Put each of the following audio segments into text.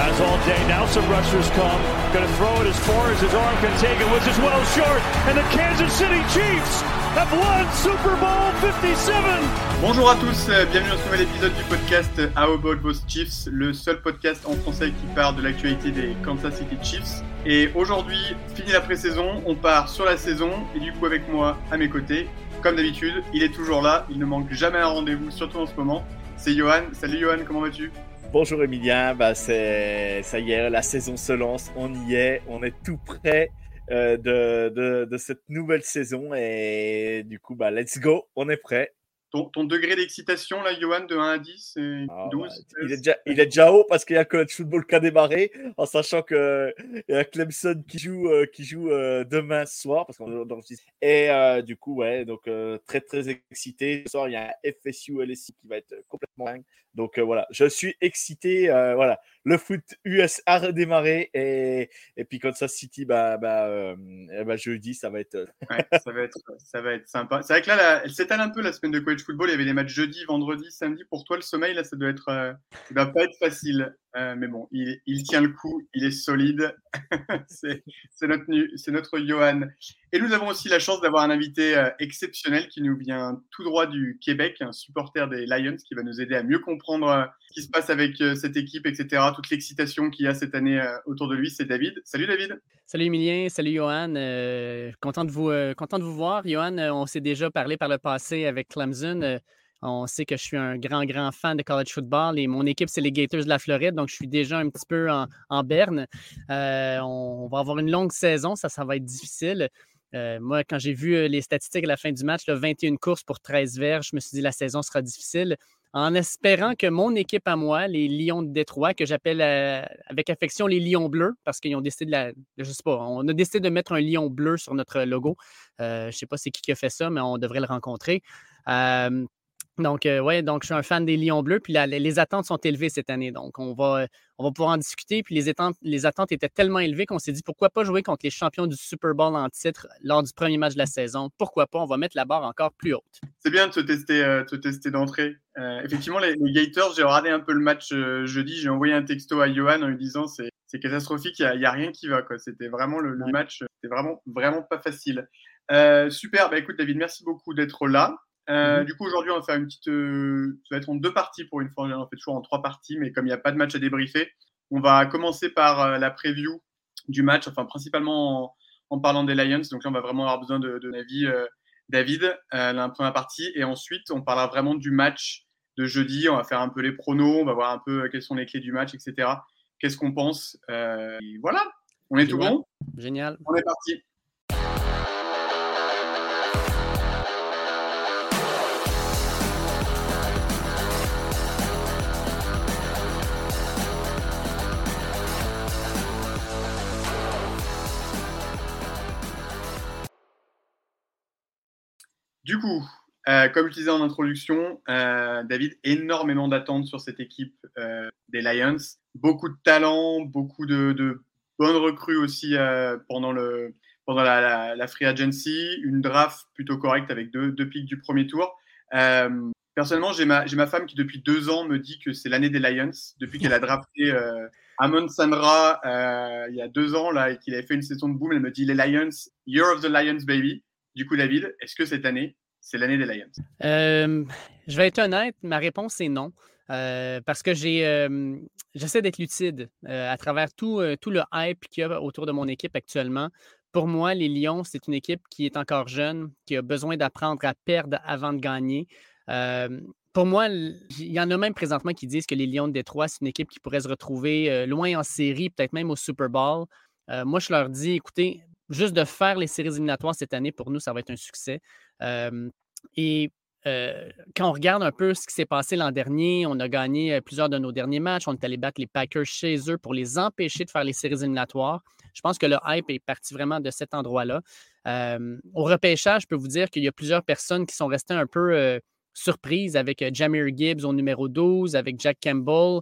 All day. Now some rushers come. Throw it as far as his arm can take it, which is well short. And the Kansas City Chiefs have won Super Bowl 57. Bonjour à tous, euh, bienvenue dans ce nouvel épisode du podcast How About Those Chiefs, le seul podcast en français qui parle de l'actualité des Kansas City Chiefs. Et aujourd'hui, fini la pré-saison, on part sur la saison et du coup avec moi à mes côtés, comme d'habitude, il est toujours là, il ne manque jamais un rendez-vous, surtout en ce moment. C'est Johan. Salut Johan, comment vas-tu? Bonjour Emilien, bah c'est ça y est, la saison se lance, on y est, on est tout près euh, de, cette nouvelle saison. Et du coup bah let's go, on est prêt. Ton, degré d'excitation, là, Johan, de 1 à 10, c'est 12 ah, bah, il, est déjà, il est déjà haut parce qu'il y a College Football qui a démarré, en sachant qu'il y a Clemson qui joue, euh, qui joue euh, demain soir. Parce qu'on Et euh, du coup, ouais, donc très, très excité. Ce soir, il y a un FSU LSI qui va être complètement dingue. Donc voilà, je suis excité. voilà, le foot US a redémarré et, et puis Kansas City, bah, bah, euh, bah jeudi, ça va être. Euh, ça, va être ça va être sympa. C'est vrai que là, là elle s'étale un peu la semaine de football. Il y avait les matchs jeudi, vendredi, samedi. Pour toi, le sommeil, là, ça doit être. Euh, ça pas être facile. Euh, mais bon, il, tient le coup, il est solide. c'est notre, notre Johan. Et nous avons aussi la chance d'avoir un invité euh, exceptionnel qui nous vient tout droit du Québec, un supporter des Lions qui va nous aider à mieux comprendre euh, ce qui se passe avec cette équipe, etc. Toute l'excitation qu'il y a cette année autour de lui, c'est David. Salut David. Salut Emilien, salut Johan. content, de vous, content de vous voir. Johan, on s'est déjà parlé par le passé avec Clemson. On sait que je suis un grand, grand fan de college football et mon équipe, c'est les Gators de la Floride, donc je suis déjà un petit peu en, berne. Euh, on, va avoir une longue saison, ça, ça va être difficile. Euh, moi, quand j'ai vu euh, les statistiques à la fin du match, 21 courses pour 13 verges, je me suis dit la saison sera difficile. En espérant que mon équipe à moi, les Lions de Détroit, que j'appelle avec affection les Lions bleus, parce qu'ils ont décidé de. Je sais pas, on a décidé de mettre un lion bleu sur notre logo. je ne sais pas c'est qui qui a fait ça, mais on devrait le rencontrer. Donc, euh, ouais, donc je suis un fan des Lions Bleus. Puis les attentes sont élevées cette année. Donc, on va, on va pouvoir en discuter. Puis les attentes, les attentes étaient tellement élevées qu'on s'est dit pourquoi pas jouer contre les champions du Super Bowl en titre lors du premier match de la saison? Pourquoi pas? On va mettre la barre encore plus haute. C'est bien de se tester, euh, tester d'entrée. Euh, effectivement, les, Gators, j'ai regardé un peu le match jeudi. J'ai envoyé un texto à Johan en lui disant c'est, catastrophique, il n'y a, rien qui va. C'était vraiment le, match, c'était vraiment, vraiment pas facile. super, bah, écoute David, merci beaucoup d'être là. Euh, mhm. Du coup, aujourd'hui, on va faire une petite. Euh, ça va être en deux parties pour une fois. On fait toujours en trois parties, mais comme il n'y a pas de match à débriefer, on va commencer par euh, la preview du match, enfin, principalement en, parlant des Lions. Donc là, on va vraiment avoir besoin de, de avis, David, la première partie. Et ensuite, on parlera vraiment du match de jeudi. On va faire un peu les pronos, on va voir un peu quelles sont les clés du match, etc. Qu'est-ce qu'on pense et Voilà, on est tout bon? Génial. On est parti. Du coup, euh, comme je disais en introduction, euh, David, énormément d'attentes sur cette équipe euh, des Lions. Beaucoup de talent, beaucoup de, bonnes recrues aussi pendant, le, pendant la, free agency. Une draft plutôt correcte avec deux, deux pics du premier tour. personnellement, j'ai ma, ma, femme qui, depuis deux ans, me dit que c'est l'année des Lions. Depuis qu'elle a drafté Amon Sandra il y a deux ans là, et qu'il avait fait une saison de boom, elle me dit les Lions, Year of the Lions, baby. Du coup, David, est-ce que cette année, c'est l'année des Lions? Euh, je vais être honnête, ma réponse est non. Euh, parce que euh, j'essaie d'être lucide à travers tout, tout le hype qu'il y a autour de mon équipe actuellement. pour moi, les Lions, c'est une équipe qui est encore jeune, qui a besoin d'apprendre à perdre avant de gagner. pour moi, il y en a même présentement qui disent que les Lions de Détroit, c'est une équipe qui pourrait se retrouver loin en série, peut-être même au Super Bowl. moi, je leur dis, écoutez, juste de faire les séries éliminatoires cette année, pour nous, ça va être un succès. et quand on regarde un peu ce qui s'est passé l'an dernier, on a gagné plusieurs de nos derniers matchs. On est allé battre les Packers chez eux pour les empêcher de faire les séries éliminatoires. Je pense que le hype est parti vraiment de cet endroit-là. au repêchage, je peux vous dire qu'il y a plusieurs personnes qui sont restées un peu surprises avec Jamir Gibbs au numéro 12, avec Jack Campbell.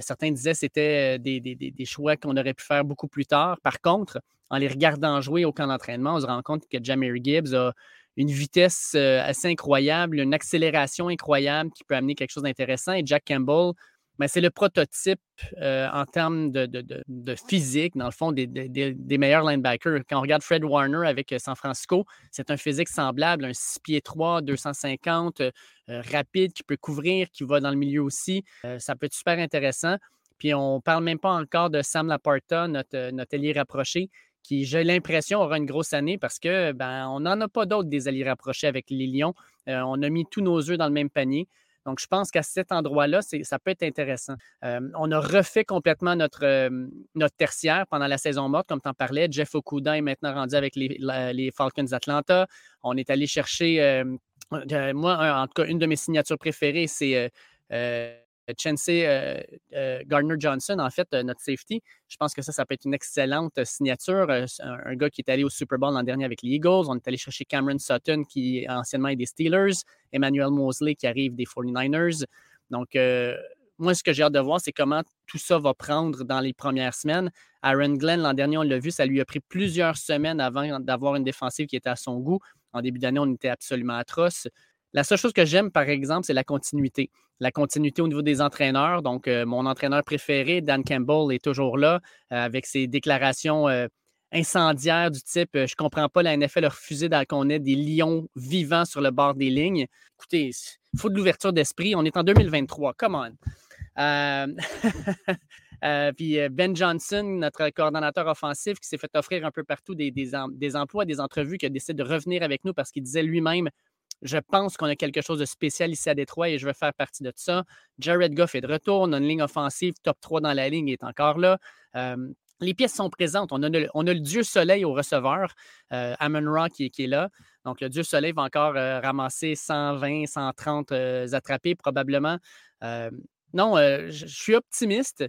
Certains disaient que c'était des, des, choix qu'on aurait pu faire beaucoup plus tard. Par contre, en les regardant jouer au camp d'entraînement, on se rend compte que Jamir Gibbs a une vitesse euh, assez incroyable, une accélération incroyable qui peut amener quelque chose d'intéressant. Et Jack Campbell, ben, c'est le prototype euh, en termes de, physique, dans le fond, des, meilleurs linebackers. Quand on regarde Fred Warner avec euh, San Francisco, c'est un physique semblable, un 6 pieds 3, 250, rapide, qui peut couvrir, qui va dans le milieu aussi. ça peut être super intéressant. Puis on ne parle même pas encore de Sam Laporta, notre, notre allié rapproché, qui, j'ai l'impression, aura une grosse année parce que ben, n'en a pas d'autres des alliés rapprochés avec les Lions. Euh, on a mis tous nos œufs dans le même panier. Donc, je pense qu'à cet endroit-là, ça peut être intéressant. Euh, on a refait complètement notre, euh, notre tertiaire pendant la saison morte, comme tu en parlais. Jeff Okuda est maintenant rendu avec les, les Falcons d'Atlanta. On est allé chercher, moi, en tout cas, une de mes signatures préférées, c'est Euh, euh, Gardner Johnson, en fait, euh, notre safety. Je pense que ça, ça peut être une excellente signature. Un, gars qui est allé au Super Bowl l'an dernier avec les Eagles. On est allé chercher Cameron Sutton, qui anciennement est des Steelers. Emmanuel Mosley, qui arrive des 49ers. Donc, moi, ce que j'ai hâte de voir, c'est comment tout ça va prendre dans les premières semaines. Aaron Glenn, l'an dernier, on l'a vu, ça lui a pris plusieurs semaines avant d'avoir une défensive qui était à son goût. En début d'année, on était absolument atroce. La seule chose que j'aime, par exemple, c'est la continuité. La continuité au niveau des entraîneurs. Donc, euh, mon entraîneur préféré, Dan Campbell, est toujours là euh, avec ses déclarations euh, incendiaires du type Je ne comprends pas la NFL a refusé qu'on ait des lions vivants sur le bord des lignes. Écoutez, il faut de l'ouverture d'esprit. On est en 2023. Come on. puis Ben Johnson, notre coordonnateur offensif, qui s'est fait offrir un peu partout des emplois, des entrevues, qui a décidé de revenir avec nous parce qu'il disait lui-même je pense qu'on a quelque chose de spécial ici à Détroit et je veux faire partie de ça. Jared Goff est de retour. On a une ligne offensive, top 3 dans la ligne, est encore là. les pièces sont présentes. On a le, Dieu Soleil au receveur, euh, Amon Ra qui, est là. Donc, le Dieu Soleil va encore euh, ramasser 120, 130 euh, attrapés probablement. non, je suis optimiste.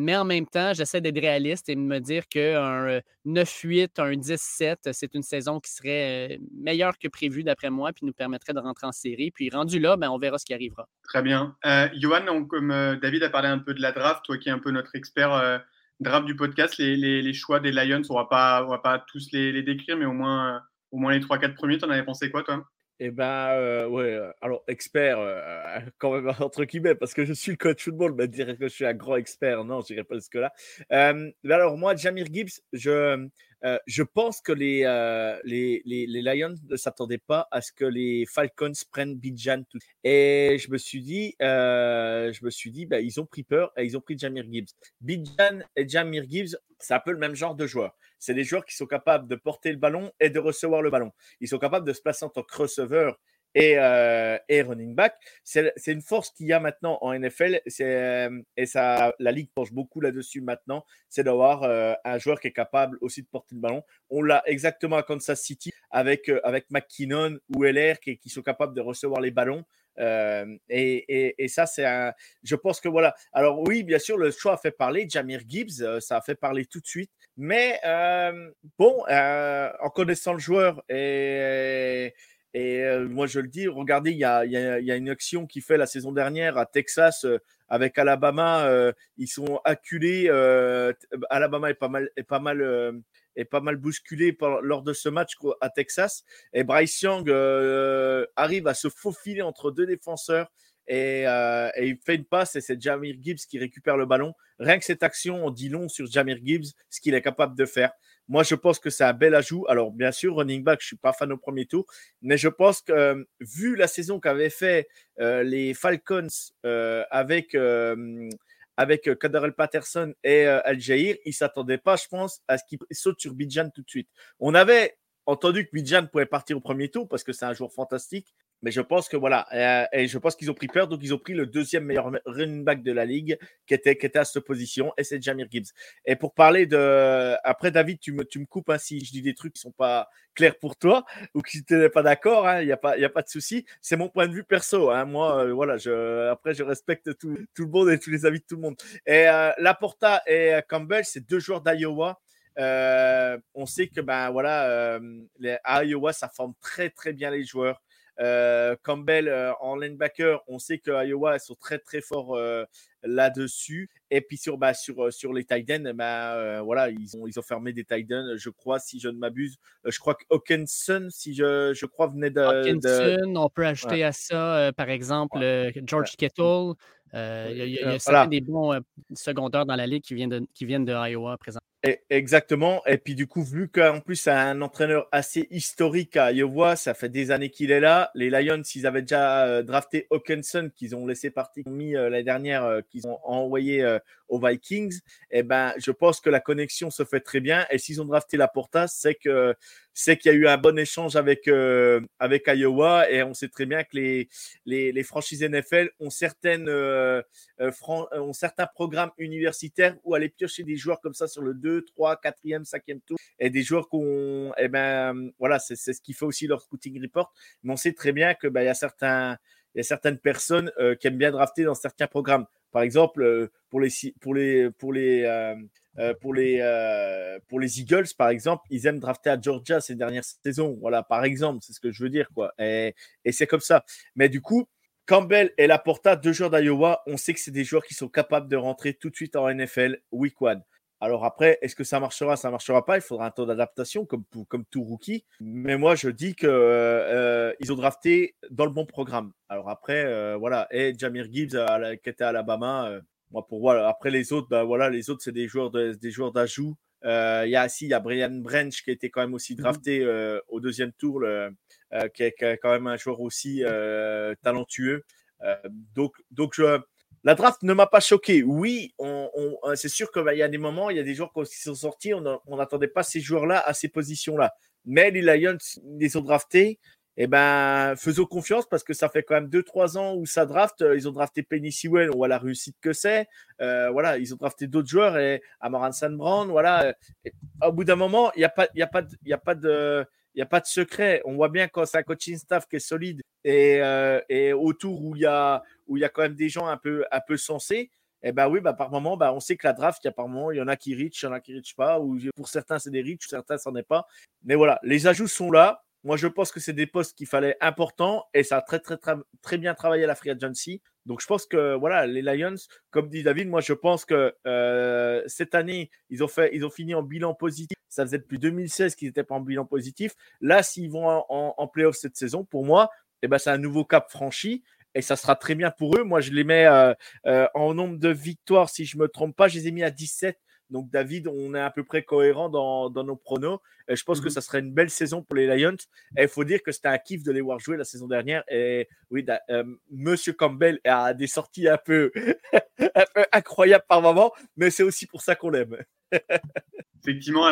Mais en même temps, j'essaie d'être réaliste et de me dire qu'un 9-8, un 10-7, c'est une saison qui serait meilleure que prévu d'après moi, puis nous permettrait de rentrer en série. Puis rendu là, ben, on verra ce qui arrivera. Très bien. Euh, Johan, comme David a parlé un peu de la draft, toi qui es un peu notre expert draft du podcast, les, choix des Lions, on ne va pas tous les, les, décrire, mais au moins, au moins les 3-4 premiers, tu en avais pensé quoi, toi? Eh ben, euh, ouais, euh, alors expert, euh, quand même, entre guillemets, parce que je suis le coach football, mais dire que je suis un grand expert, non, je dirais pas jusque-là. mais alors, moi, Jamir Gibbs, je, je pense que les, les, les, les, Lions ne s'attendaient pas à ce que les Falcons prennent Bijan tout. Et je me suis dit, je me suis dit, bah, ils ont pris peur et ils ont pris Jamir Gibbs. Bijan et Jamir Gibbs, c'est un peu le même genre de joueur c'est des joueurs qui sont capables de porter le ballon et de recevoir le ballon. Ils sont capables de se placer en tant que receveur et, euh, running back. C'est une force qu'il y a maintenant en NFL euh, et ça, la ligue penche beaucoup là-dessus maintenant, c'est d'avoir euh, un joueur qui est capable aussi de porter le ballon. On l'a exactement à Kansas City avec, avec McKinnon ou LR qui, sont capables de recevoir les ballons. Et, ça, c'est un. Je pense que voilà. Alors, oui, bien sûr, le choix a fait parler. Jamir Gibbs, ça a fait parler tout de suite. Mais bon, en connaissant le joueur et. Et moi, je le dis, regardez, il y a, une action qui fait la saison dernière à Texas avec Alabama. ils sont acculés. Alabama est pas mal, est pas mal bousculé lors de ce match à Texas. Et Bryce Young euh, arrive à se faufiler entre deux défenseurs euh, et, il fait une passe et c'est Jamir Gibbs qui récupère le ballon. Rien que cette action, on dit long sur Jamir Gibbs, ce qu'il est capable de faire. Moi, je pense que c'est un bel ajout. Alors, bien sûr, running back, je suis pas fan au premier tour, mais je pense que euh, vu la saison qu'avaient fait les Falcons avec avec Kaderel Patterson et Al Jair, il ne s'attendait pas, je pense, à ce qu'il saute sur Bijan tout de suite. On avait entendu que Bijan pouvait partir au premier tour parce que c'est un joueur fantastique. Mais je pense que voilà, euh, et je pense qu'ils ont pris peur, donc ils ont pris le deuxième meilleur running back de la ligue qui était, qui était à cette position, et c'est Jamir Gibbs. Et pour parler de. Après, David, tu me, tu me coupes hein, si je dis des trucs qui sont pas clairs pour toi ou que tu n'es pas d'accord, il hein, n'y a, pas, a pas de souci. C'est mon point de vue perso. Hein. Moi, euh, voilà, je, après, je respecte tout, tout, le monde et tous les avis de tout le monde. Et euh, Laporta et Campbell, c'est deux joueurs d'Iowa. on sait que ben voilà, les, à Iowa, ça forme très très bien les joueurs. Euh, Campbell euh, en linebacker, on sait que Iowa sont très très forts euh, là-dessus. Et puis sur, bah, sur, sur les Titans, bah, voilà, ils ont, ils ont fermé des Titans, je crois, si je ne m'abuse. je crois que Hawkinson, si je, je crois, venait de. Hawkinson, on peut ajouter à ça, par exemple, George Kittle. Il y a, y a des bons secondaires dans la ligue qui viennent de, qui viennent de Iowa présent. Exactement. Et puis du coup, vu qu'en plus c'est un entraîneur assez historique à Iowa, ça fait des années qu'il est là. Les Lions, ils avaient déjà euh, drafté Hawkinson, qu'ils ont laissé partir, mis euh, l'année dernière, euh, qu'ils ont envoyé aux Vikings. Et eh ben, je pense que la connexion se fait très bien. Et s'ils ont drafté la Porta, c'est que c'est qu'il y a eu un bon échange avec avec Iowa. Et on sait très bien que les franchises NFL ont certaines ont certains programmes universitaires où aller piocher des joueurs comme ça sur le 2, 3, 4e, 5e tour. Et des joueurs qu'on. Eh ben, voilà, c'est ce qui fait aussi leur scouting report. Mais on sait très bien qu'il ben, y, a certaines personnes euh, qui aiment bien drafter dans certains programmes. Par exemple, euh, pour les, euh, pour les, pour les Eagles, par exemple, ils aiment drafter à Georgia ces dernières saisons. Voilà, par exemple, c'est ce que je veux dire, quoi. Et, c'est comme ça. Mais du coup, Campbell et Laporta, deux joueurs d'Iowa, on sait que c'est des joueurs qui sont capables de rentrer tout de suite en NFL week one. Alors après, est-ce que ça marchera, ça marchera pas? Il faudra un temps d'adaptation comme, comme tout rookie. Mais moi, je dis qu'ils euh, ont drafté dans le bon programme. Alors après, euh, voilà. Et Jamir Gibbs qui était à Alabama. Euh, moi, pour voilà. Après les autres, ben, voilà, les autres c'est des joueurs des joueurs d'ajout. Il y a il y a Brian Branch qui a été quand même aussi mmh drafté au deuxième tour, qui est, qui, est, quand même un joueur aussi talentueux. donc donc je la draft ne m'a pas choqué. Oui, on, euh, c'est sûr qu'il y a des moments, il y a des joueurs qui sont sortis, on n'attendait pas ces joueurs-là à ces positions-là. Mais les Lions les ont draftés. Eh ben, faisons confiance parce que ça fait quand même 2-3 ans où ça draft. Ils ont drafté Penny Sewell, on voit la réussite que c'est. Euh, voilà, ils ont drafté d'autres joueurs et Amaran Sandbrand. Voilà. au bout d'un moment, il n'y a pas, il a pas, il a pas de, il a pas de secret. On voit bien quand c'est un coaching staff qui est solide et, euh, et autour où il y a y a quand même des gens un peu un peu sensés. Eh ben oui, bah par moment, bah on sait que la draft, il y par moment, en a qui reach, il y en a qui reach pas, ou pour certains c'est des reach, certains c'en est pas. Mais voilà, les ajouts sont là. Moi, je pense que c'est des postes qu'il fallait importants et ça a très, très, très, bien travaillé à la Free Agency. Donc, je pense que voilà, les Lions, comme dit David, moi, je pense que euh, cette année, ils ont, fait, ils ont fini en bilan positif. Ça faisait depuis 2016 qu'ils n'étaient pas en bilan positif. Là, s'ils vont en, en, playoff cette saison, pour moi, eh ben, c'est un nouveau cap franchi et ça sera très bien pour eux. Moi, je les mets euh, euh, en nombre de victoires, si je ne me trompe pas, je les ai mis à 17 donc, David, on est à peu près cohérent dans, nos pronos. Et je pense que mhm. ça serait une belle saison pour les Lions. Et il faut dire que c'était un kiff de les voir jouer la saison dernière. Et oui, euh, Monsieur Campbell a des sorties un peu, incroyables par moment, mais c'est aussi pour ça qu'on l'aime. Effectivement,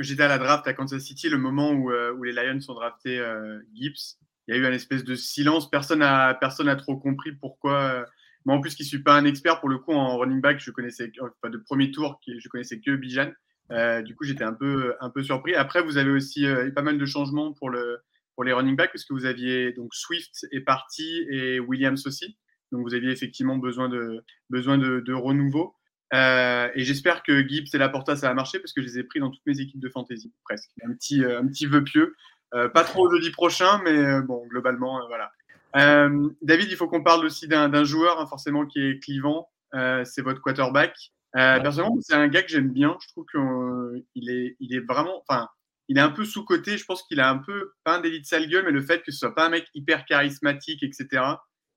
j'étais à la draft à Kansas City, le moment où, euh, les Lions ont drafté euh, Gibbs. Il y a eu un espèce de silence. Personne n'a personne trop compris pourquoi moi, en plus, qui ne suis pas un expert pour le coup en running back, je connaissais pas de premier tour, je connaissais que Bijan. Euh, du coup, j'étais un peu, un peu surpris. Après, vous avez aussi euh, eu pas mal de changements pour, le, pour les running backs, parce que vous aviez donc Swift est parti et Williams aussi. Donc, vous aviez effectivement besoin de, besoin de, renouveau. Euh, et j'espère que Gibbs et Laporta, ça va marcher, parce que je les ai pris dans toutes mes équipes de fantasy, presque. Un petit, un petit vœu pieux. pas trop jeudi prochain, mais bon, globalement, voilà. Euh, David, il faut qu'on parle aussi d'un joueur hein, forcément qui est clivant. Euh, c'est votre quarterback. Euh, personnellement, c'est un gars que j'aime bien. Je trouve qu'il est, il est vraiment, enfin, il est un peu sous côté. Je pense qu'il a un peu pas un délit de sale gueule, mais le fait que ce soit pas un mec hyper charismatique, etc.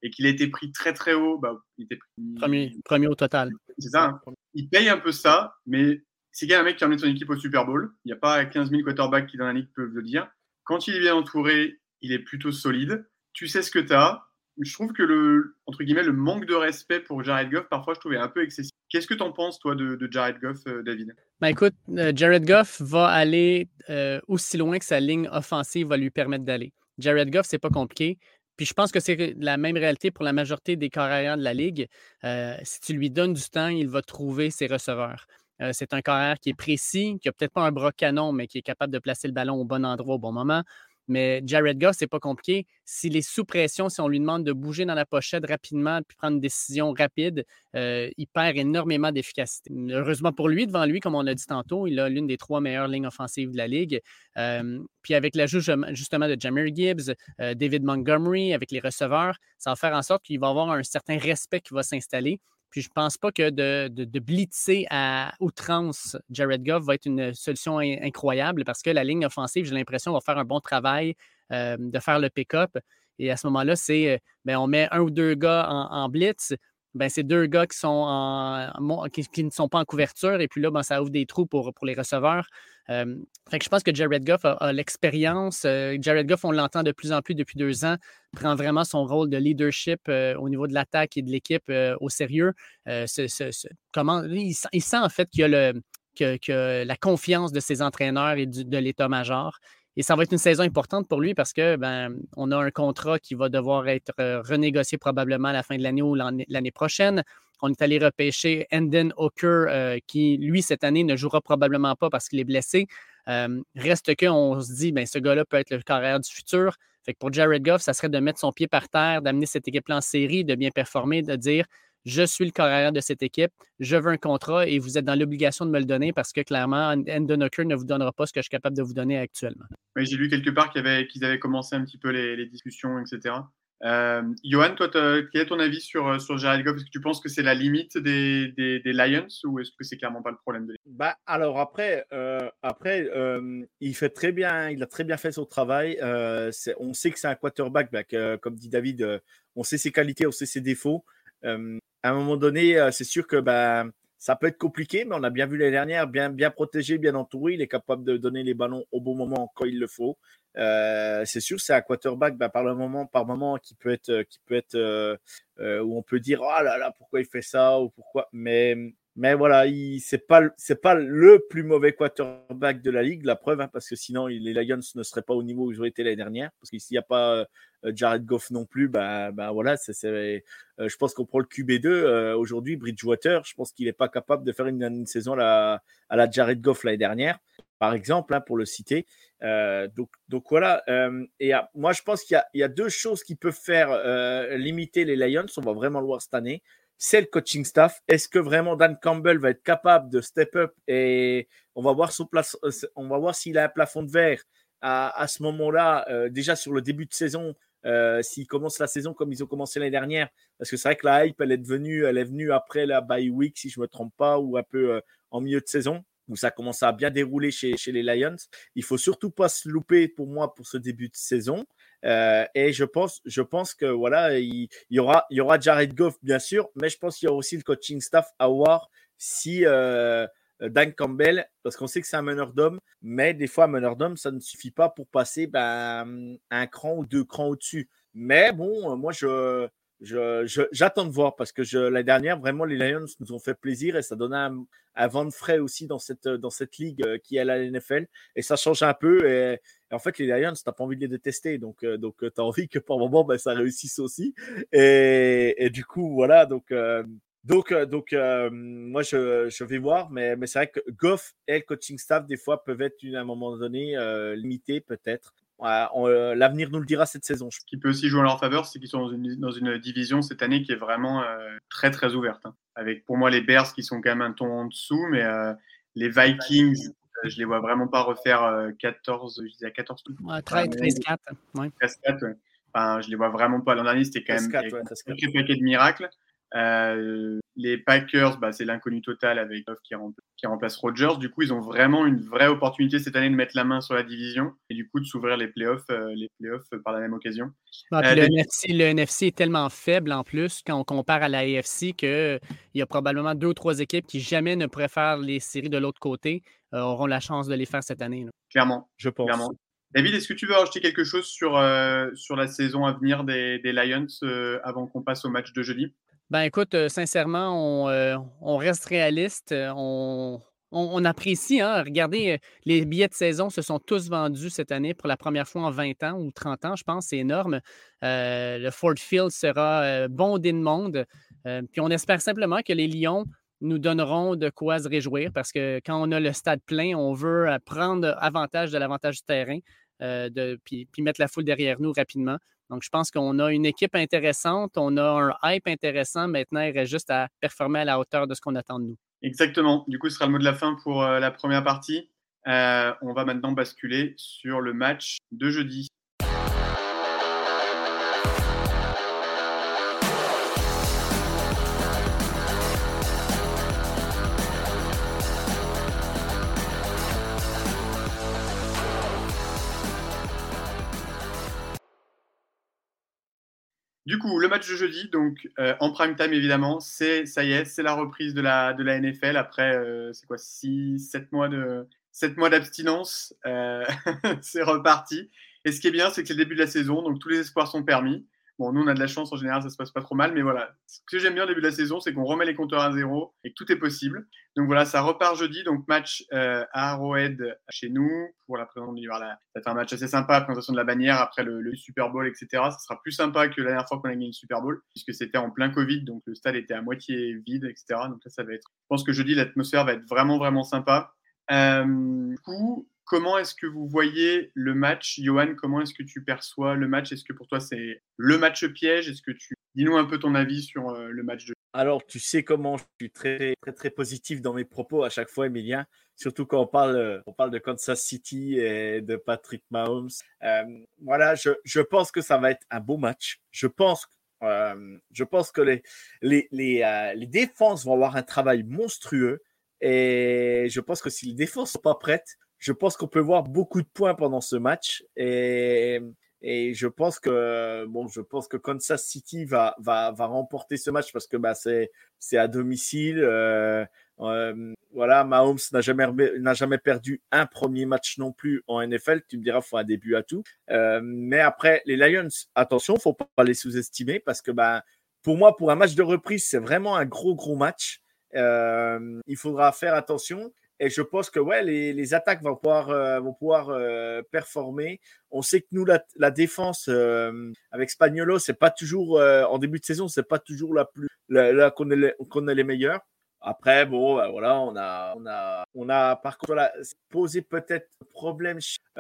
Et qu'il a été pris très très haut. Bah, il était premier, premier au total. C'est ça. Hein. Il paye un peu ça, mais c'est quand même un mec qui a emmené son équipe au Super Bowl. Il n'y a pas 15 000 quarterbacks qui dans la ligue peuvent le dire. Quand il est bien entouré, il est plutôt solide tu sais ce que tu as. Je trouve que le, entre guillemets, le manque de respect pour Jared Goff, parfois, je trouvais un peu excessif. Qu'est-ce que tu en penses, toi, de, Jared Goff, David? Ben écoute, Jared Goff va aller aussi loin que sa ligne offensive va lui permettre d'aller. Jared Goff, c'est pas compliqué. Puis je pense que c'est la même réalité pour la majorité des carrières de la Ligue. si tu lui donnes du temps, il va trouver ses receveurs. c'est un carrière qui est précis, qui n'a peut-être pas un bras canon, mais qui est capable de placer le ballon au bon endroit au bon moment. Mais Jared Goff, c'est pas compliqué. S'il est sous pression, si on lui demande de bouger dans la pochette rapidement puis prendre une décision rapide, il perd énormément d'efficacité. Heureusement pour lui, devant lui, comme on l'a dit tantôt, il a l'une des trois meilleures lignes offensives de la Ligue. puis avec l'ajout justement de Jamir Gibbs, David Montgomery, avec les receveurs, ça va faire en sorte qu'il va avoir un certain respect qui va s'installer. Puis je ne pense pas que de, de, blitzer à outrance Jared Goff va être une solution incroyable parce que la ligne offensive, j'ai l'impression, va faire un bon travail euh, de faire le pick-up. Et à ce moment-là, c'est euh, ben, on met un ou deux gars en blitz, ben, c'est deux gars qui, sont qui, ne sont pas en couverture. Et puis là, ben, ça ouvre des trous pour, pour les receveurs. Euh, je pense que Jared Goff a, l'expérience. Euh, Jared Goff, on l'entend de plus en plus depuis deux ans, prend vraiment son rôle de leadership euh, au niveau de l'attaque et de l'équipe au sérieux. comment, il, sent en fait qu'il a la confiance de ses entraîneurs et de l'état-major. Et ça va être une saison importante pour lui parce que ben, on a un contrat qui va devoir être euh, renégocié probablement à la fin de l'année ou l'année prochaine. On est allé repêcher Endon Hooker, euh, qui, lui, cette année, ne jouera probablement pas parce qu'il est blessé. Euh, reste qu'on se dit, ben, ce gars-là peut être le carrière du futur. Fait que pour Jared Goff, ça serait de mettre son pied par terre, d'amener cette équipe-là en série, de bien performer, de dire je suis le carrière de cette équipe, je veux un contrat et vous êtes dans l'obligation de me le donner parce que clairement, Endon Hooker ne vous donnera pas ce que je suis capable de vous donner actuellement. J'ai lu quelque part qu'ils avaient, avaient, commencé un petit peu les, discussions, etc. Euh, Johan, toi, quel est ton avis sur, euh, sur Jared Goff? Est-ce que tu penses que c'est la limite des, des, Lions ou est-ce que c'est clairement pas le problème de bah, Alors après, euh, après il, fait très bien, il a très bien fait son travail. on sait que c'est un quarterback, bah, comme dit David, on sait ses qualités, on sait ses défauts à un moment donné, c'est sûr que bah, ça peut être compliqué, mais on a bien vu l'année dernière, bien, bien protégé, bien entouré. Il est capable de donner les ballons au bon moment quand il le faut. C'est sûr, c'est un quarterback bah, par le moment, par moment qui peut être, qui peut être où on peut dire oh là là pourquoi il fait ça ou pourquoi? Mais mais voilà, c'est pas pas le plus mauvais quarterback de la ligue, la preuve, hein, parce que sinon les Lions ne seraient pas au niveau où ils ont été l'année dernière, parce qu'il n'y a pas Jared Goff non plus, bah, bah voilà, euh, je pense qu'on prend le QB2 euh, aujourd'hui, Bridgewater, je pense qu'il n'est pas capable de faire une, saison à la, Jared Goff l'année dernière, par exemple, hein, pour le citer. donc, donc voilà, et moi je pense qu'il y a, deux choses qui peuvent faire limiter les Lions, on va vraiment le voir cette année c'est le coaching staff. Est-ce que vraiment Dan Campbell va être capable de step up et on va voir son place, on va voir s'il a un plafond de verre à, ce moment-là, déjà sur le début de saison, euh, s'ils commencent la saison comme ils ont commencé l'année dernière. Parce que c'est vrai que la hype, elle est, venue, elle est venue après la bye week, si je ne me trompe pas, ou un peu euh, en milieu de saison, où ça commence à bien dérouler chez, les Lions. Il faut surtout pas se louper pour moi pour ce début de saison. Euh, et je pense, je pense que voilà, il, y aura, Jared Goff, bien sûr, mais je pense qu'il y aura aussi le coaching staff à voir si Dan Campbell, parce qu'on sait que c'est un meneur d'homme, mais des fois, un meneur d'homme, ça ne suffit pas pour passer ben, un cran ou deux crans au-dessus. Mais bon, euh, moi, je, j'attends de voir parce que l'année dernière, vraiment, les Lions nous ont fait plaisir et ça donnait un, vent de frais aussi dans cette, dans cette ligue euh, qui est la NFL et ça change un peu. Et, en fait, les Lions, tu n'as pas envie de les détester, donc, donc tu as envie que par moment, ben, ça réussisse aussi. Et, du coup, voilà, donc euh, donc euh, moi, je, je, vais voir, mais, mais c'est vrai que Goff et le coaching staff, des fois, peuvent être, à un moment donné, euh, limités, peut-être. L'avenir nous le dira cette saison. Ce qui peut aussi jouer en leur faveur, c'est qu'ils sont dans une, dans une, division cette année qui est vraiment très, très ouverte. Hein. Avec, pour moi, les Bears qui sont quand même un ton en dessous, mais les Vikings, je les vois vraiment pas refaire 14, je disais 14 ouais, 13, 13-4. Ouais. 13-4, Enfin, je les vois vraiment pas. L'an dernier, c'était quand même un paquet de miracles. Euh, les Packers, bah, c'est l'inconnu total avec Goff qui, qui, remplace Rodgers. Du coup, ils ont vraiment une vraie opportunité cette année de mettre la main sur la division et du coup de s'ouvrir les playoffs, euh, les playoffs par la même occasion. Euh, le, NFC, est tellement faible en plus quand on compare à la AFC qu'il y a probablement deux ou trois équipes qui jamais ne préfèrent les séries de l'autre côté auront la chance de les faire cette année. Clairement, je pense. Clairement. David, est-ce que tu veux rajouter quelque chose sur, sur la saison à venir des, des Lions avant qu'on passe au match de jeudi? Ben écoute, sincèrement, on, reste réaliste. On, on, apprécie. Hein? Regardez, les billets de saison se sont tous vendus cette année pour la première fois en 20 ans ou 30 ans, je pense. C'est énorme. le Ford Field sera bondé de monde. puis on espère simplement que les Lions nous donneront de quoi se réjouir parce que quand on a le stade plein, on veut prendre avantage de l'avantage du terrain, de, puis, puis, mettre la foule derrière nous rapidement. Donc, je pense qu'on a une équipe intéressante, on a un hype intéressant. Maintenant, il reste juste à performer à la hauteur de ce qu'on attend de nous. Exactement. Du coup, ce sera le mot de la fin pour la première partie. on va maintenant basculer sur le match de jeudi. Du coup, le match de jeudi, donc euh, en prime time évidemment, c'est ça y est, c'est la reprise de la, de la NFL après euh, c'est quoi 6 7 mois de 7 mois d'abstinence, euh, c'est reparti. Et ce qui est bien, c'est que c'est le début de la saison, donc tous les espoirs sont permis. Bon, nous, on a de la chance en général, ça se passe pas trop mal, mais voilà. Ce que j'aime bien au début de la saison, c'est qu'on remet les compteurs à zéro et que tout est possible. Donc voilà, ça repart jeudi, donc match euh, à Arrowhead chez nous pour la présentation du Ça va être un match assez sympa, présentation de la bannière après le, Super Bowl, etc. Ça sera plus sympa que la dernière fois qu'on a gagné le Super Bowl, puisque c'était en plein Covid, donc le stade était à moitié vide, etc. Donc là, ça va être. Je pense que jeudi, l'atmosphère va être vraiment, vraiment sympa. Euh, du coup, Comment est-ce que vous voyez le match, Johan Comment est-ce que tu perçois le match? Est-ce que pour toi c'est le match piège? Est-ce que tu dis-nous un peu ton avis sur euh, le match de Alors, tu sais comment je suis très très très positif dans mes propos à chaque fois, Emilien. Surtout quand on parle euh, on parle de Kansas City et de Patrick Mahomes. Voilà, je, pense que ça va être un beau match. Je pense je pense que les défenses vont avoir un travail monstrueux. Et je pense que si les défenses sont pas prêtes, je pense qu'on peut voir beaucoup de points pendant ce match et, je pense que bon, je pense que Kansas City va, va, va remporter ce match parce que bah, c'est, c'est à domicile. Euh, euh, voilà, Mahomes n'a jamais, n'a jamais perdu un premier match non plus en NFL. Tu me diras, il faut un début à tout. Euh, mais après, les Lions, attention, faut pas les sous-estimer parce que bah, pour moi, pour un match de reprise, c'est vraiment un gros, gros match. Il faudra faire attention. Et je pense que ouais, les, les attaques vont pouvoir, euh, vont pouvoir euh, performer. On sait que nous, la, la défense euh, avec Spagnolo, c'est pas toujours en début de saison, c'est pas toujours la plus là qu'on est, qu'on est les meilleurs. Après, bon, bah, voilà, on a, on a, on a par contre posé peut-être problème,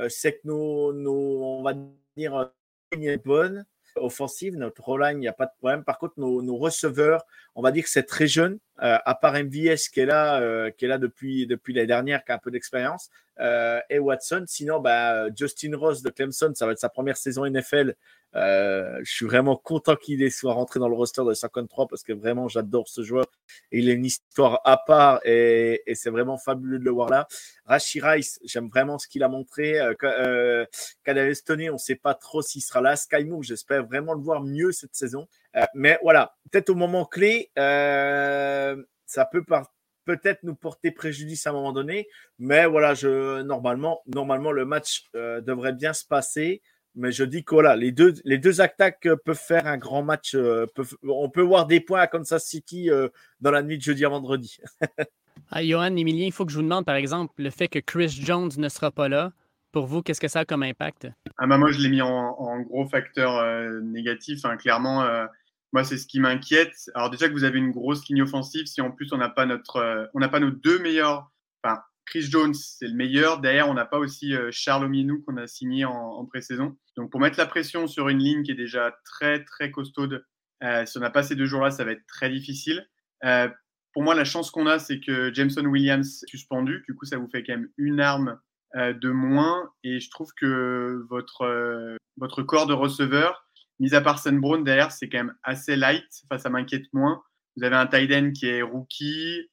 c'est que nos, nos, on va dire, est bonne offensive, notre O-line, il n'y a pas de problème. Par contre, nos, nos receveurs, on va dire que c'est très jeune, euh, à part MVS qui est là, euh, qui est là depuis, depuis l'année dernière, qui a un peu d'expérience, euh, et Watson. Sinon, bah, Justin Ross de Clemson, ça va être sa première saison NFL. Euh, je suis vraiment content qu'il soit rentré dans le roster de 53 parce que vraiment j'adore ce joueur. Il a une histoire à part et, c'est vraiment fabuleux de le voir là. Rashi Rice, j'aime vraiment ce qu'il a montré. Euh, euh, on ne sait pas trop s'il sera là. Sky j'espère vraiment le voir mieux cette saison. Euh, mais voilà, peut-être au moment clé, euh, ça peut peut-être nous porter préjudice à un moment donné. Mais voilà, je, normalement, normalement, le match euh, devrait bien se passer. Mais je dis que voilà, les deux, les deux attaques peuvent faire un grand match. Euh, on peut voir des points à Kansas City euh, dans la nuit de jeudi à vendredi. ah, Johan, Emilien, il faut que je vous demande, par exemple, le fait que Chris Jones ne sera pas là. Pour vous, qu'est-ce que ça a comme impact? Ah bah moi, je l'ai mis en, gros facteur euh, négatif. Hein. Clairement, moi, c'est ce qui m'inquiète. Alors déjà que vous avez une grosse ligne offensive, si en plus on n'a pas notre, on n'a pas nos deux meilleurs, enfin Chris Jones, c'est le meilleur. Derrière, on n'a pas aussi euh, Charles Omienou qu'on a signé en, pré-saison. Donc, pour mettre la pression sur une ligne qui est déjà très, très costaude, euh, si on n'a pas ces deux jours-là, ça va être très difficile. Euh, pour moi, la chance qu'on a, c'est que Jameson Williams est suspendu. Du coup, ça vous fait quand même une arme de moins. Et je trouve que votre, votre corps de receveur, mis à part Sun Brown derrière, c'est quand même assez light. Enfin, ça m'inquiète moins. Vous avez un end qui est rookie.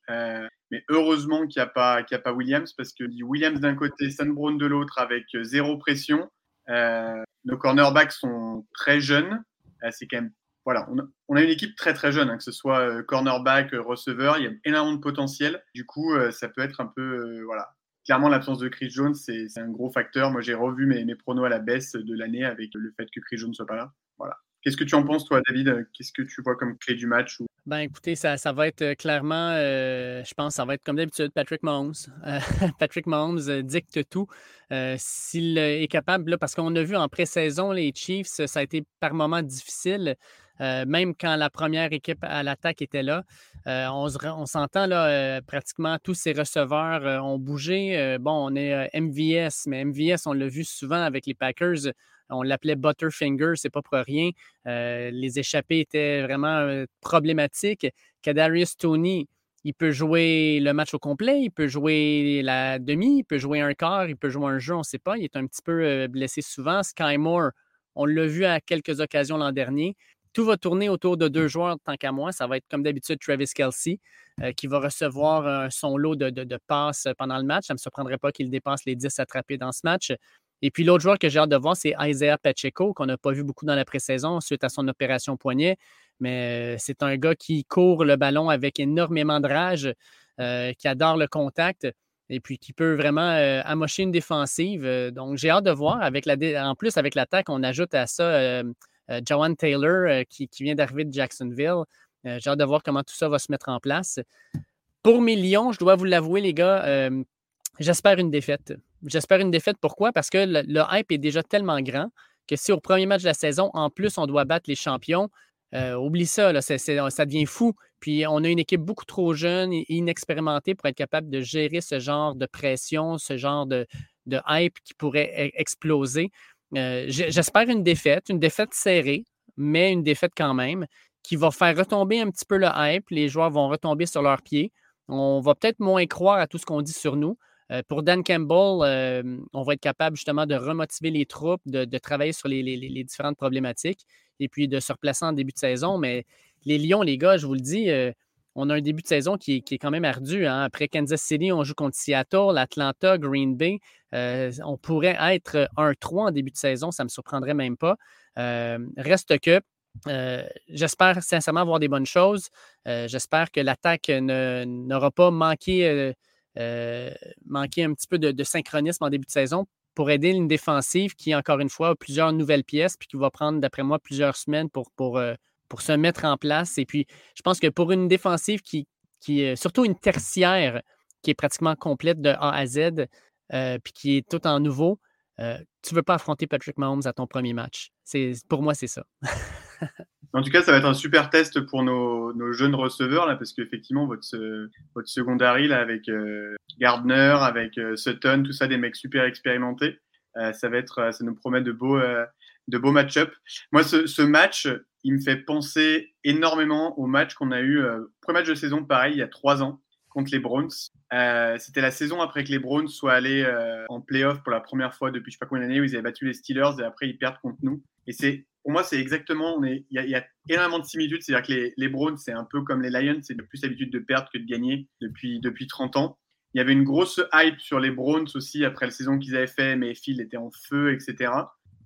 Mais heureusement qu'il n'y a, pas, Williams, parce que Williams d'un côté, Brown de l'autre, avec euh, zéro pression. Euh, nos cornerbacks sont très jeunes. Euh, c'est quand même, voilà, on a, une équipe très très jeune, hein, que ce soit cornerback, receveur, il y a énormément de potentiel. Du coup, ça peut être un peu, voilà. Clairement, l'absence de Chris Jones, c'est un gros facteur. Moi, j'ai revu mes, mes pronos à la baisse de l'année avec le fait que Chris Jones ne soit pas là. Qu'est-ce que tu en penses, toi, David? Qu'est-ce que tu vois comme clé du match Ben, écoutez, ça, va être clairement, je pense, ça va être comme d'habitude, Patrick Mahomes. Patrick Mahomes dicte tout. S'il est capable, là, parce qu'on a vu en pré-saison, les Chiefs, ça a été par moments difficile. Euh, même quand la première équipe à l'attaque était là, euh, on, s'entend là, euh, pratiquement tous ces receveurs ont bougé. bon, on est MVS, mais MVS, on l'a vu souvent avec les Packers. On l'appelait Butterfinger, c'est pas pour rien. les échappées étaient vraiment problématiques. Kadarius Tony, il peut jouer le match au complet, il peut jouer la demi, il peut jouer un quart, il peut jouer un jeu, on ne sait pas. Il est un petit peu blessé souvent. Sky Moore, on l'a vu à quelques occasions l'an dernier. Tout va tourner autour de deux joueurs tant qu'à moi. Ça va être comme d'habitude Travis Kelsey euh, qui va recevoir son lot de, passes pendant le match. Ça ne me surprendrait pas qu'il dépasse les 10 attrapés dans ce match. Et puis l'autre joueur que j'ai hâte de voir, c'est Isaiah Pacheco, qu'on n'a pas vu beaucoup dans la pré-saison suite à son opération poignet. Mais euh, c'est un gars qui court le ballon avec énormément de rage, euh, qui adore le contact et puis qui peut vraiment amocher une défensive. donc, j'ai hâte de voir. Avec la, en plus, avec l'attaque, on ajoute à ça euh, Taylor euh, qui, vient d'arriver de Jacksonville. Euh, j'ai hâte de voir comment tout ça va se mettre en place. Pour mes Lions, je dois vous l'avouer, les gars, j'espère une défaite. J'espère une défaite. Pourquoi? Parce que le, hype est déjà tellement grand que si au premier match de la saison, en plus, on doit battre les champions, oublie ça, ça devient fou. Puis on a une équipe beaucoup trop jeune et inexpérimentée pour être capable de gérer ce genre de pression, ce genre de, de hype qui pourrait e, exploser. Euh, j'espère une défaite, une défaite serrée, mais une défaite quand même, qui va faire retomber un petit peu le hype. Les joueurs vont retomber sur leurs pieds. On va peut-être moins croire à tout ce qu'on dit sur nous. Euh, pour Dan Campbell, euh, on va être capable justement de remotiver les troupes, de, travailler sur les, différentes problématiques et puis de se replacer en début de saison. Mais les Lions, les gars, je vous le dis, on a un début de saison qui est, quand même ardu. Hein. Après Kansas City, on joue contre Seattle, Atlanta, Green Bay. Euh, on pourrait être 1-3 en début de saison, ça ne me surprendrait même pas. Euh, reste que euh, j'espère sincèrement avoir des bonnes choses. j'espère que l'attaque n'aura pas manqué, manqué, un petit peu de, synchronisme en début de saison pour aider une défensive qui, encore une fois, a plusieurs nouvelles pièces puis qui va prendre, d'après moi, plusieurs semaines pour, pour se mettre en place. Et puis, je pense que pour une défensive qui, qui est surtout une tertiaire qui est pratiquement complète de A à Z, euh, puis qui est tout en nouveau, euh, tu ne veux pas affronter Patrick Mahomes à ton premier match. Pour moi, c'est ça. en tout cas, ça va être un super test pour nos, jeunes receveurs, là, parce qu'effectivement, votre, votre secondary, là, avec euh, Gardner, avec Sutton, tout ça, des mecs super expérimentés, ça, va être, ça nous promet de beaux, de beaux match-up. Moi, ce, ce match, il me fait penser énormément au match qu'on a eu, euh, premier match de saison, pareil, il y a trois ans, contre les Browns. Euh, c'était la saison après que les Browns soient allés euh, en playoff pour la première fois depuis je sais pas combien d'années, où ils avaient battu les Steelers et après ils perdent contre nous. Et pour moi, c'est exactement, il y, a énormément de similitudes. C'est-à-dire que les, les Browns, c'est un peu comme les Lions, c'est plus l'habitude de perdre que de gagner depuis, depuis 30 ans. Il y avait une grosse hype sur les Browns aussi après la saison qu'ils avaient fait, mais Phil était en feu, etc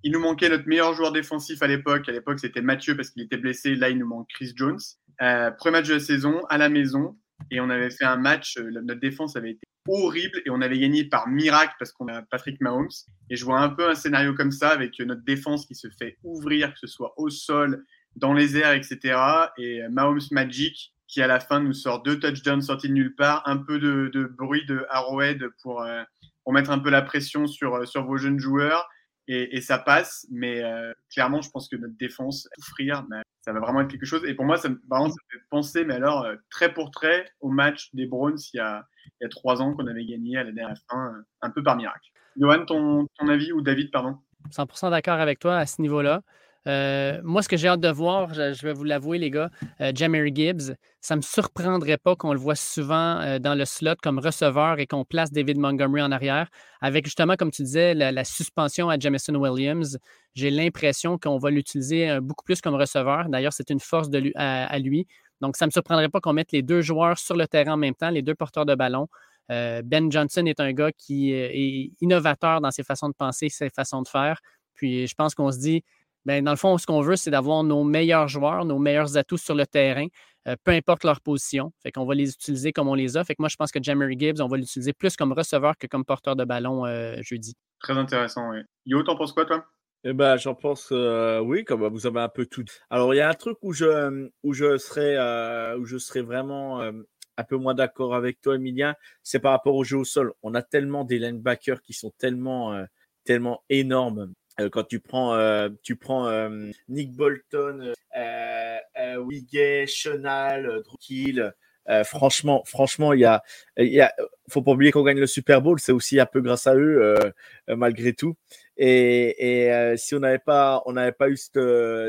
il nous manquait notre meilleur joueur défensif à l'époque. À l'époque, c'était Mathieu parce qu'il était blessé. Là, il nous manque Chris Jones. Euh, premier match de la saison à la maison. Et on avait fait un match. Euh, notre défense avait été horrible et on avait gagné par miracle parce qu'on a Patrick Mahomes. Et je vois un peu un scénario comme ça avec notre défense qui se fait ouvrir, que ce soit au sol, dans les airs, etc. Et Mahomes Magic qui à la fin nous sort deux touchdowns sortis de nulle part, un peu de, bruit de Arrowhead pour, euh, pour mettre un peu la pression sur, sur vos jeunes joueurs et, ça passe. Mais euh, clairement, je pense que notre défense, souffrir, mais ça va vraiment être quelque chose. Et pour moi, ça, ça fait penser, mais alors, euh, très pour très, au match des Browns il y a, il y a trois ans qu'on avait gagné à la dernière fin, euh, un peu par miracle. Johan, ton, ton avis, ou David, pardon? 100% d'accord avec toi à ce niveau-là. Euh, moi, ce que j'ai hâte de voir, je, vais vous l'avouer, les gars, euh, Gibbs, ça ne me surprendrait pas qu'on le voit souvent euh, dans le slot comme receveur et qu'on place David Montgomery en arrière. Avec justement, comme tu disais, la, suspension à Jamison Williams, j'ai l'impression qu'on va l'utiliser euh, beaucoup plus comme receveur. D'ailleurs, c'est une force de, à, lui. Donc, ça ne me surprendrait pas qu'on mette les deux joueurs sur le terrain en même temps, les deux porteurs de ballon. ben Johnson est un gars qui est innovateur dans ses façons de penser, ses façons de faire. Puis je pense qu'on se dit, ben, dans le fond, ce qu'on veut, c'est d'avoir nos meilleurs joueurs, nos meilleurs atouts sur le terrain, euh, peu importe leur position. Fait qu'on va les utiliser comme on les a. Fait que moi, je pense que Jamery Gibbs, on va l'utiliser plus comme receveur que comme porteur de ballon euh, jeudi. Très intéressant, oui. Yo, t'en penses quoi, toi? Eh ben, j'en pense, euh, oui, comme vous avez un peu tout. Alors, il y a un truc où je, où je serais, euh, où je serais vraiment euh, un peu moins d'accord avec toi, Emilien, c'est par rapport au jeu au sol. On a tellement des linebackers qui sont tellement, tellement énormes. Quand tu prends, tu prends Nick Bolton, euh, Chenal, Drukil, franchement, franchement, il y a, y a, faut pas oublier qu'on gagne le Super Bowl, c'est aussi un peu grâce à eux, malgré tout. Et, euh, si on n'avait pas, on n'avait pas eu cette,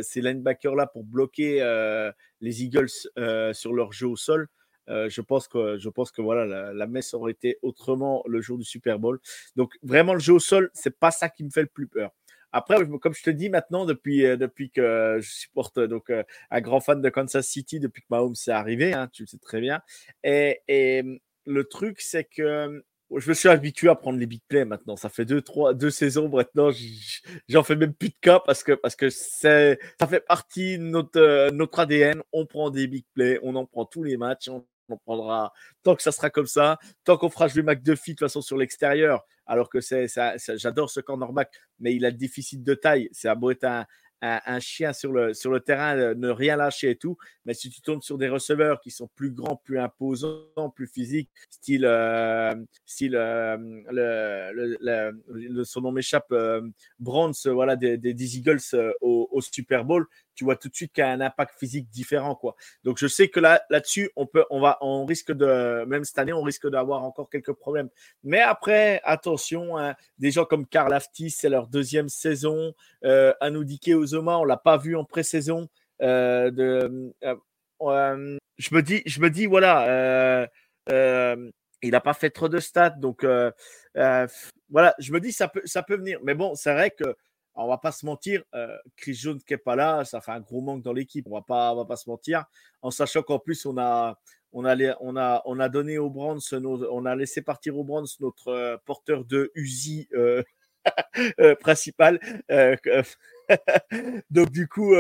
ces linebackers là pour bloquer euh, les Eagles euh, sur leur jeu au sol, je pense que je pense que voilà la, la, messe aurait été autrement le jour du Super Bowl. Donc vraiment le jeu au sol, c'est pas ça qui me fait le plus peur. Après, comme je te dis maintenant, depuis, depuis que je supporte donc un grand fan de Kansas City, depuis que Mahomes est arrivé, hein, tu le sais très bien. Et, et le truc, c'est que je me suis habitué à prendre les big plays maintenant. Ça fait deux, trois, deux saisons maintenant. J'en fais même plus de cas parce que parce que ça fait partie de notre euh, notre ADN. On prend des big plays, on en prend tous les matchs. En prendra tant que ça sera comme ça, tant qu'on fera jouer McDuffie de toute façon sur l'extérieur. Alors que c'est ça, j'adore ce cornerback, mais il a le déficit de taille. C'est un beau être un, un, chien sur le, sur le terrain, euh, ne rien lâcher et tout. Mais si tu tombes sur des receveurs qui sont plus grands, plus imposants, plus physiques, style, euh, style euh, le, son nom m'échappe, euh, voilà, des, des, Eagles au, Super Bowl, tu vois tout de suite qu'il y a un impact physique différent, quoi. Donc je sais que là, là-dessus, on peut, on va, on risque de, même cette année, on risque d'avoir encore quelques problèmes. Mais après, attention, hein, des gens comme Karl Aftis, c'est leur deuxième saison. Euh, Anoudike Ozoma, on l'a pas vu en pré-saison. Euh, euh, euh, je me dis, je me dis, voilà, il n'a pas fait trop de stats, donc voilà, je me dis ça peut, ça peut venir. Mais bon, c'est vrai que on va pas se mentir, Chris Jones qui est pas là, ça fait un gros manque dans l'équipe. On va pas, on va pas se mentir, en sachant qu'en plus on a, on a, on a, on a donné au Brands, on a laissé partir au Brands notre porteur de Uzi principal. Donc du coup,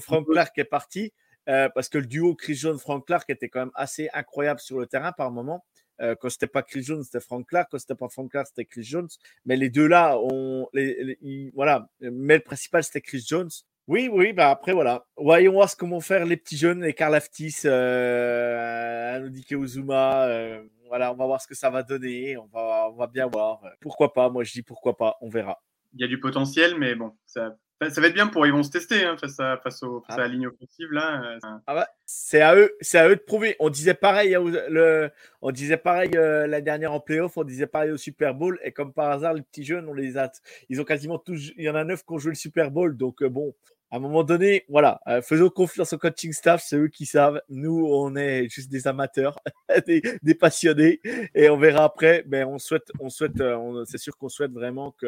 Frank Clark est parti. parce que le duo Chris Jones Frank Clark était quand même assez incroyable sur le terrain par moment. Euh, quand c'était pas Chris Jones, c'était Frank Clark. Quand c'était pas Frank Clark, c'était Chris Jones. Mais les deux là, on, les, voilà. Mais le principal, c'était Chris Jones. Oui, oui, bah après voilà. Voyons voir ce comment faire les petits jeunes, les Karl Aftis, euh, Anodike Uzuma. Euh, voilà, on va voir ce que ça va donner. On va, on va bien voir. Pourquoi pas? Moi, je dis pourquoi pas. On verra. Il y a du potentiel, mais bon, ça ça va être bien pour ils vont se tester hein, face, à, face, au, face à, la ligne offensive là. Euh, ah bah, c'est à eux, c'est à eux de prouver. On disait pareil, le, on disait pareil euh, la dernière en playoff, on disait pareil au Super Bowl et comme par hasard les petits jeunes, on les a, ils ont quasiment tous, il y en a neuf qui ont joué le Super Bowl, donc euh, bon. À un moment donné, voilà, faisons confiance au coaching staff, c'est eux qui savent. Nous, on est juste des amateurs, des, des, passionnés, et on verra après. Mais on souhaite, on souhaite, c'est sûr qu'on souhaite vraiment que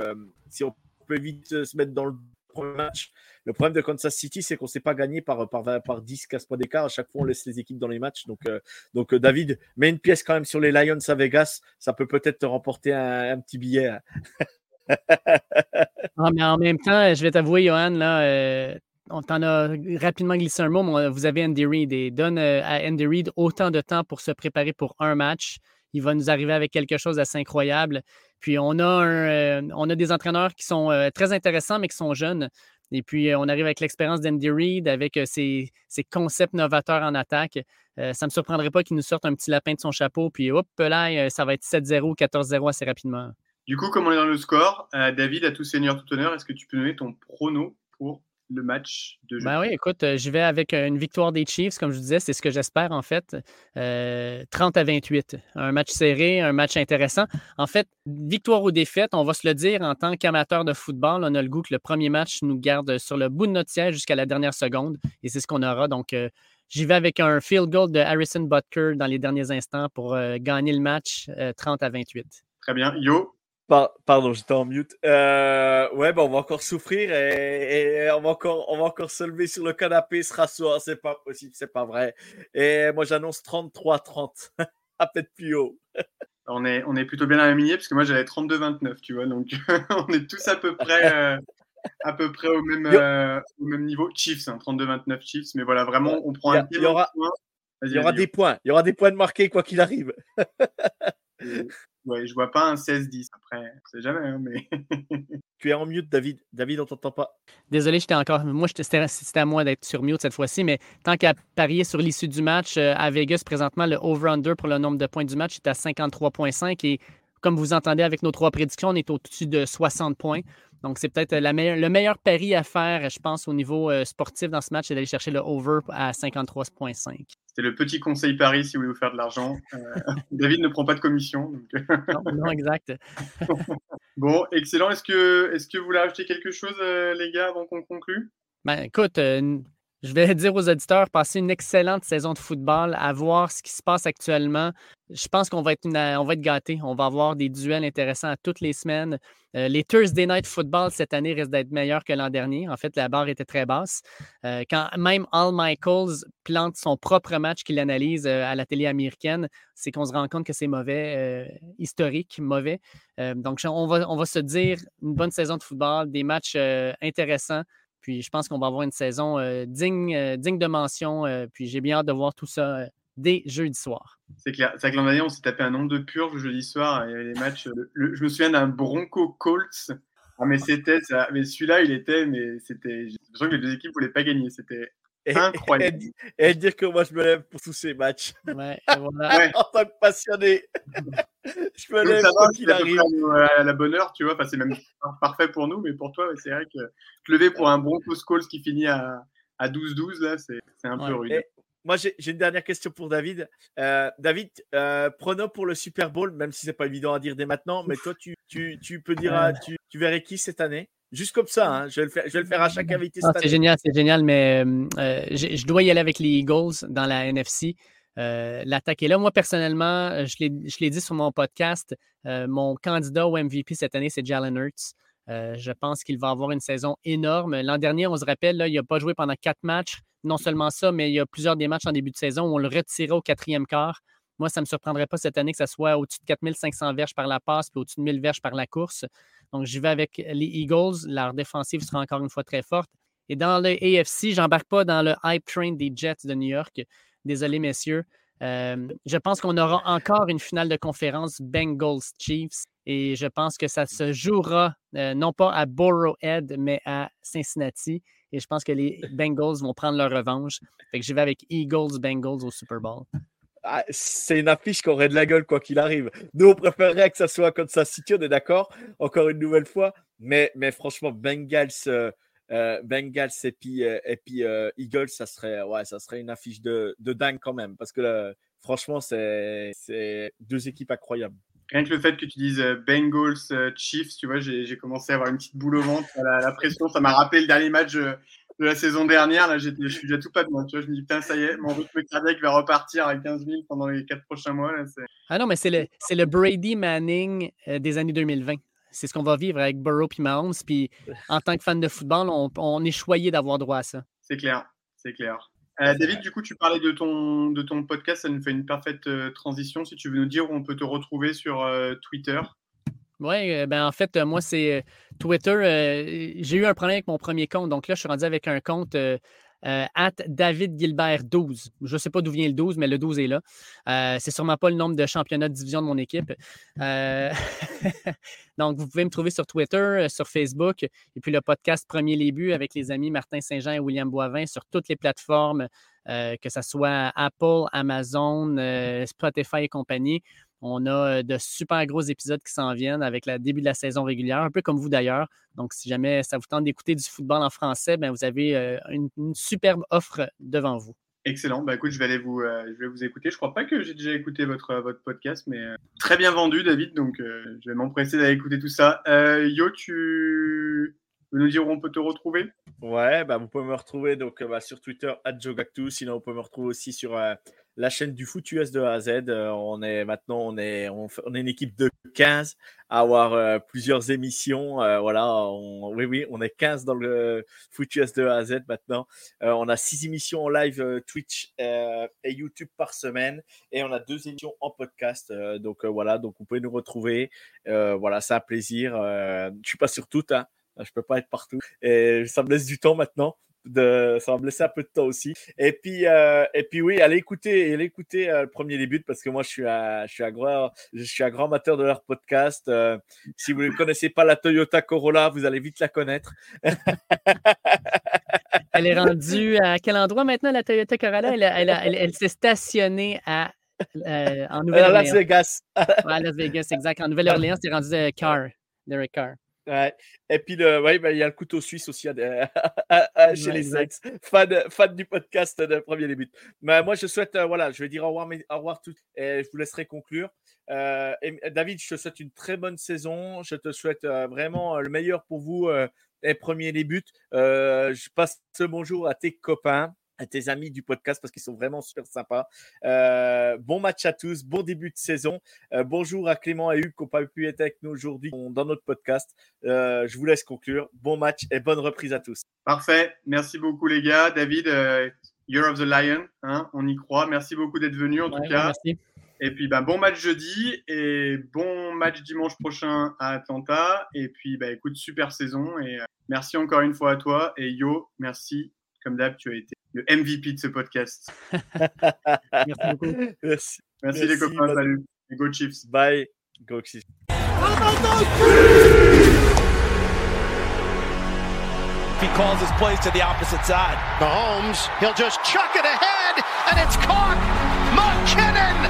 si on peut vite se mettre dans le match. Le problème de Kansas City, c'est qu'on ne s'est pas gagné par, par, par 10, 15 points d'écart. À chaque fois, on laisse les équipes dans les matchs. Donc, euh, donc euh, David, mets une pièce quand même sur les Lions à Vegas. Ça peut peut-être te remporter un, petit billet. Hein. Ah, mais en même temps, je vais t'avouer, Johan, là, euh, on t'en a rapidement glissé un mot, mais vous avez Andy Reid et donne à Andy Reid autant de temps pour se préparer pour un match. Il va nous arriver avec quelque chose d'assez incroyable. Puis on a, un, on a des entraîneurs qui sont très intéressants, mais qui sont jeunes. Et puis, on arrive avec l'expérience d'Andy Reid, avec ses, concepts novateurs en attaque. ça ne me surprendrait pas qu'il nous sorte un petit lapin de son chapeau, puis hop, là, ça va être 7-0, 14-0 assez rapidement. Du coup, comme on est dans le score, David, à tout seigneur, tout honneur, est-ce que tu peux donner ton prono pour le match de jeu. Ben oui, écoute, euh, je vais avec euh, une victoire des Chiefs, comme je disais, c'est ce que j'espère en fait. 30 euh, à 28. Un match serré, un match intéressant. En fait, victoire ou défaite, on va se le dire en tant qu'amateur de football, on a le goût que le premier match nous garde sur le bout de notre siège jusqu'à la dernière seconde et c'est ce qu'on aura. Donc, j'y vais avec un field goal de Harrison Butker dans les derniers instants pour gagner le match 30 à 28. Très bien. Yo, pardon, j'étais en mute. Euh, ouais, ben on va encore souffrir et, on, va encore, on va encore se lever sur le canapé, se rasseoir. C'est pas possible, c'est pas vrai. Et moi, j'annonce 33-30. à peut-être plus haut. on, est, on est plutôt bien aligné parce que moi, j'avais 32-29, tu vois. Donc, on est tous à peu près. Euh, à peu près au même, euh, au même niveau. Chiefs, 32-29 hein, Chiefs, mais voilà, vraiment, on prend un Il y aura, il y aura des points. Il y aura des points de marqués quoi qu'il arrive. Ouais, je vois pas un 16-10. Après, c'est jamais, hein, mais. tu es en mute, David. David, on t'entend pas. Désolé, j'étais encore. Moi, c'était à moi d'être sur mute cette fois-ci, mais tant qu'à parier sur l'issue du match euh, à Vegas, présentement, le over-under pour le nombre de points du match est à 53,5 et comme vous entendez avec nos trois prédictions, on est au-dessus de 60 points. Donc, c'est peut-être le meilleur pari à faire, je pense, au niveau euh, sportif dans ce match, c'est d'aller chercher le over à 53,5. C'est le petit conseil pari si vous voulez vous faire de l'argent. Euh, David ne prend pas de commission. Euh. non, exact. bon, excellent. Est-ce que, est que vous voulez ajouter quelque chose, les gars, avant qu'on conclue? Ben, écoute, je vais dire aux auditeurs, passer une excellente saison de football, à voir ce qui se passe actuellement. Je pense qu'on va être, on va être gâtés. On va avoir des duels intéressants à toutes les semaines. Euh, les Thursday Night Football cette année risquent d'être meilleurs que l'an dernier. En fait, la barre était très basse. Euh, quand même Al Michaels plante son propre match qu'il analyse euh, à la télé américaine, c'est qu'on se rend compte que c'est mauvais, historique, mauvais. donc, on va, on va se dire une bonne saison de football, des matchs intéressants. Puis je pense qu'on va avoir une saison euh, digne, euh, digne de mention. Euh, puis j'ai bien hâte de voir tout ça dès jeudi soir. C'est clair. C'est que l'an dernier, on s'est tapé un nombre de purges jeudi soir. Il y avait les matchs. je me souviens d'un Bronco Colts. Ah, mais c'était ça. Mais celui-là, il était. Mais c'était. J'ai l'impression que les deux équipes ne voulaient pas gagner. C'était incroyable. Et, dire que moi, je me lève pour tous ces matchs. Ouais, voilà. en tant que passionné. je me lève pour qu'il arrive. À la bonne heure, tu vois. Enfin, c'est même parfait pour nous, mais pour toi, c'est vrai que te lever pour un Broncos Calls qui finit à, 12-12, là, c'est un peu rude. moi, j'ai une dernière question pour David. Euh, David, euh, prono pour le Super Bowl, même si c'est pas évident à dire dès maintenant, mais toi, tu, tu, tu peux dire, tu, tu verrais qui cette année? Juste comme ça, hein. je, vais le faire, je vais le faire à chaque invité. c'est génial, c'est génial, mais je dois y aller avec les Eagles dans la NFC. Euh, l'attaque est là. Moi, personnellement, euh, je l'ai dit sur mon podcast, euh, mon candidat au MVP cette année, c'est Jalen Hurts. je pense qu'il va avoir une saison énorme. L'an dernier, on se rappelle, là, il n'a pas joué pendant quatre matchs. Non seulement ça, mais il y a plusieurs des matchs en début de saison où on le retirait au quatrième quart. Moi, ça ne me surprendrait pas cette année que ça soit au-dessus de 4500 verges par la passe puis au-dessus de 1000 verges par la course. Donc, j'y vais avec les Eagles. Leur défensive sera encore une fois très forte. Et dans le AFC, j'embarque pas dans le hype train des Jets de New York. Désolé, messieurs. Euh, je pense qu'on aura encore une finale de conférence Bengals-Chiefs et je pense que ça se jouera euh, non pas à Borrowhead, mais à Cincinnati. Et je pense que les Bengals vont prendre leur revanche. Fait que je vais avec Eagles-Bengals au Super Bowl. Ah, c'est une affiche qui aurait de la gueule quoi qu'il arrive. Nous, on préférerait que ça soit comme ça City, on est d'accord, encore une nouvelle fois. Mais, mais franchement, Bengals, euh, euh, Bengals et puis, euh, et puis Eagles, ça serait, ouais, ça serait une affiche de, de dingue quand même. Parce que franchement, c'est deux équipes incroyables. Rien que le fait que tu dises Bengals, Chiefs, tu vois, j'ai commencé à avoir une petite boule au ventre. La pression, ça m'a rappelé le dernier match de la saison dernière. Là, je suis déjà tout pas moi. Tu vois, je me dis, putain, ça y est, mon rythme cardiaque va repartir à 15 000 pendant les quatre prochains mois. Là, ah non, mais c'est le, le Brady Manning des années 2020 c'est ce qu'on va vivre avec Burrow et Mahomes. Puis en tant que fan de football, on, est choyé d'avoir droit à ça. C'est clair, c'est clair. Euh, David, du coup, tu parlais de ton, de ton podcast, ça nous fait une parfaite euh, transition. Si tu veux nous dire où on peut te retrouver sur euh, Twitter. Oui, ben en fait, moi, c'est Twitter. j'ai eu un problème avec mon premier compte. Donc là, je suis rendu avec un compte euh, at David Gilbert 12. Je ne sais pas d'où vient le 12, mais le 12 est là. Euh, c'est sûrement pas le nombre de championnats de division de mon équipe. Euh, donc, vous pouvez me trouver sur Twitter, euh, sur Facebook, et puis le podcast Premier Les avec les amis Martin Saint-Jean et William Boivin sur toutes les plateformes, que ce soit Apple, Amazon, Spotify et compagnie. On a de super gros épisodes qui s'en viennent avec le début de la saison régulière, un peu comme vous d'ailleurs. Donc, si jamais ça vous tente d'écouter du football en français, ben, vous avez une, superbe offre devant vous. Excellent. Bah, écoute, je vais vous, je vais écouter. Je crois pas que j'ai déjà écouté votre, votre podcast, mais très bien vendu, David. Donc, je vais m'empresser d'aller écouter tout ça. Yo, tu nous dire où on peut te retrouver? Ouais, bah, vous pouvez me retrouver donc, bah, sur Twitter, @jogactu. Sinon, vous pouvez me retrouver aussi sur la chaîne du foot US de A à Z. Euh, on est maintenant, on est, on, est une équipe de 15 à avoir euh, plusieurs émissions. Euh, voilà, oui, oui, on est 15 dans le foot US de A à Z maintenant. on a six émissions en live Twitch et YouTube par semaine et on a deux émissions en podcast. donc voilà, donc vous pouvez nous retrouver. voilà, c'est un plaisir. je suis pas sur tout, hein. Je peux pas être partout et ça me laisse du temps maintenant. de, ça va me laisser un peu de temps aussi. Et puis, euh, et puis oui, allez écouter, allez écouter euh, le premier début parce que moi, je suis un, je suis un grand, je suis un grand amateur de leur podcast. Euh, si vous ne connaissez pas la Toyota Corolla, vous allez vite la connaître. elle est rendue à quel endroit maintenant, la Toyota Corolla? Elle, elle, elle, elle s'est stationnée à, euh, en Nouvelle-Orléans. À Las Vegas. à Las Vegas, exact. En Nouvelle-Orléans, c'est rendu de Carr, Derek Carr. Ouais. Et puis, le, ouais, ben, il y a le couteau suisse aussi à, à, à, chez Ouais, les ex. Fan, fan du podcast de Premier Début. Mais moi, je souhaite, euh, voilà, je vais dire au revoir, mais, au revoir tout, et je vous laisserai conclure. Euh, et, David, je te souhaite une très bonne saison. Je te souhaite euh, vraiment le meilleur pour vous, les premiers débuts. Euh, je passe ce bonjour à tes copains à tes amis du podcast parce qu'ils sont vraiment super sympas. Euh, bon match à tous, bon début de saison. Euh, bonjour à Clément et Hugues qui n'ont pas pu être avec nous aujourd'hui dans notre podcast. Euh, je vous laisse conclure. Bon match et bonne reprise à tous. Parfait. Merci beaucoup, les gars. David, euh, Year of the Lion, hein, on y croit. Merci beaucoup d'être venu, en Ouais, tout cas. merci. Et puis, bah, bon match jeudi et bon match dimanche prochain à Atlanta. Et puis, bah, écoute, super saison. Et merci encore une fois à toi. Et Yo, merci. Comme d'hab, tu as été le MVP de ce podcast. Merci beaucoup. Merci. Merci, Merci, les copains. Salut. Et go Chiefs. Bye. Go Chiefs. He calls his plays to the opposite side. Mahomes, he'll just chuck it ahead, and it's caught. McKinnon.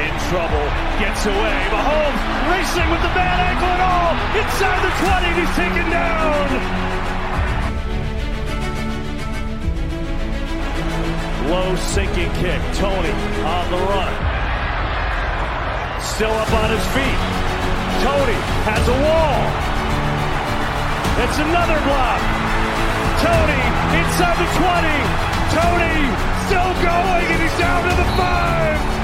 In trouble, gets away. Mahomes racing with the bad ankle and all. Inside the 20, and he's taken down. Low sinking kick. Tony on the run. Still up on his feet. Tony has a wall. It's another block. Tony inside the 20. Tony still going, and he's down to the five.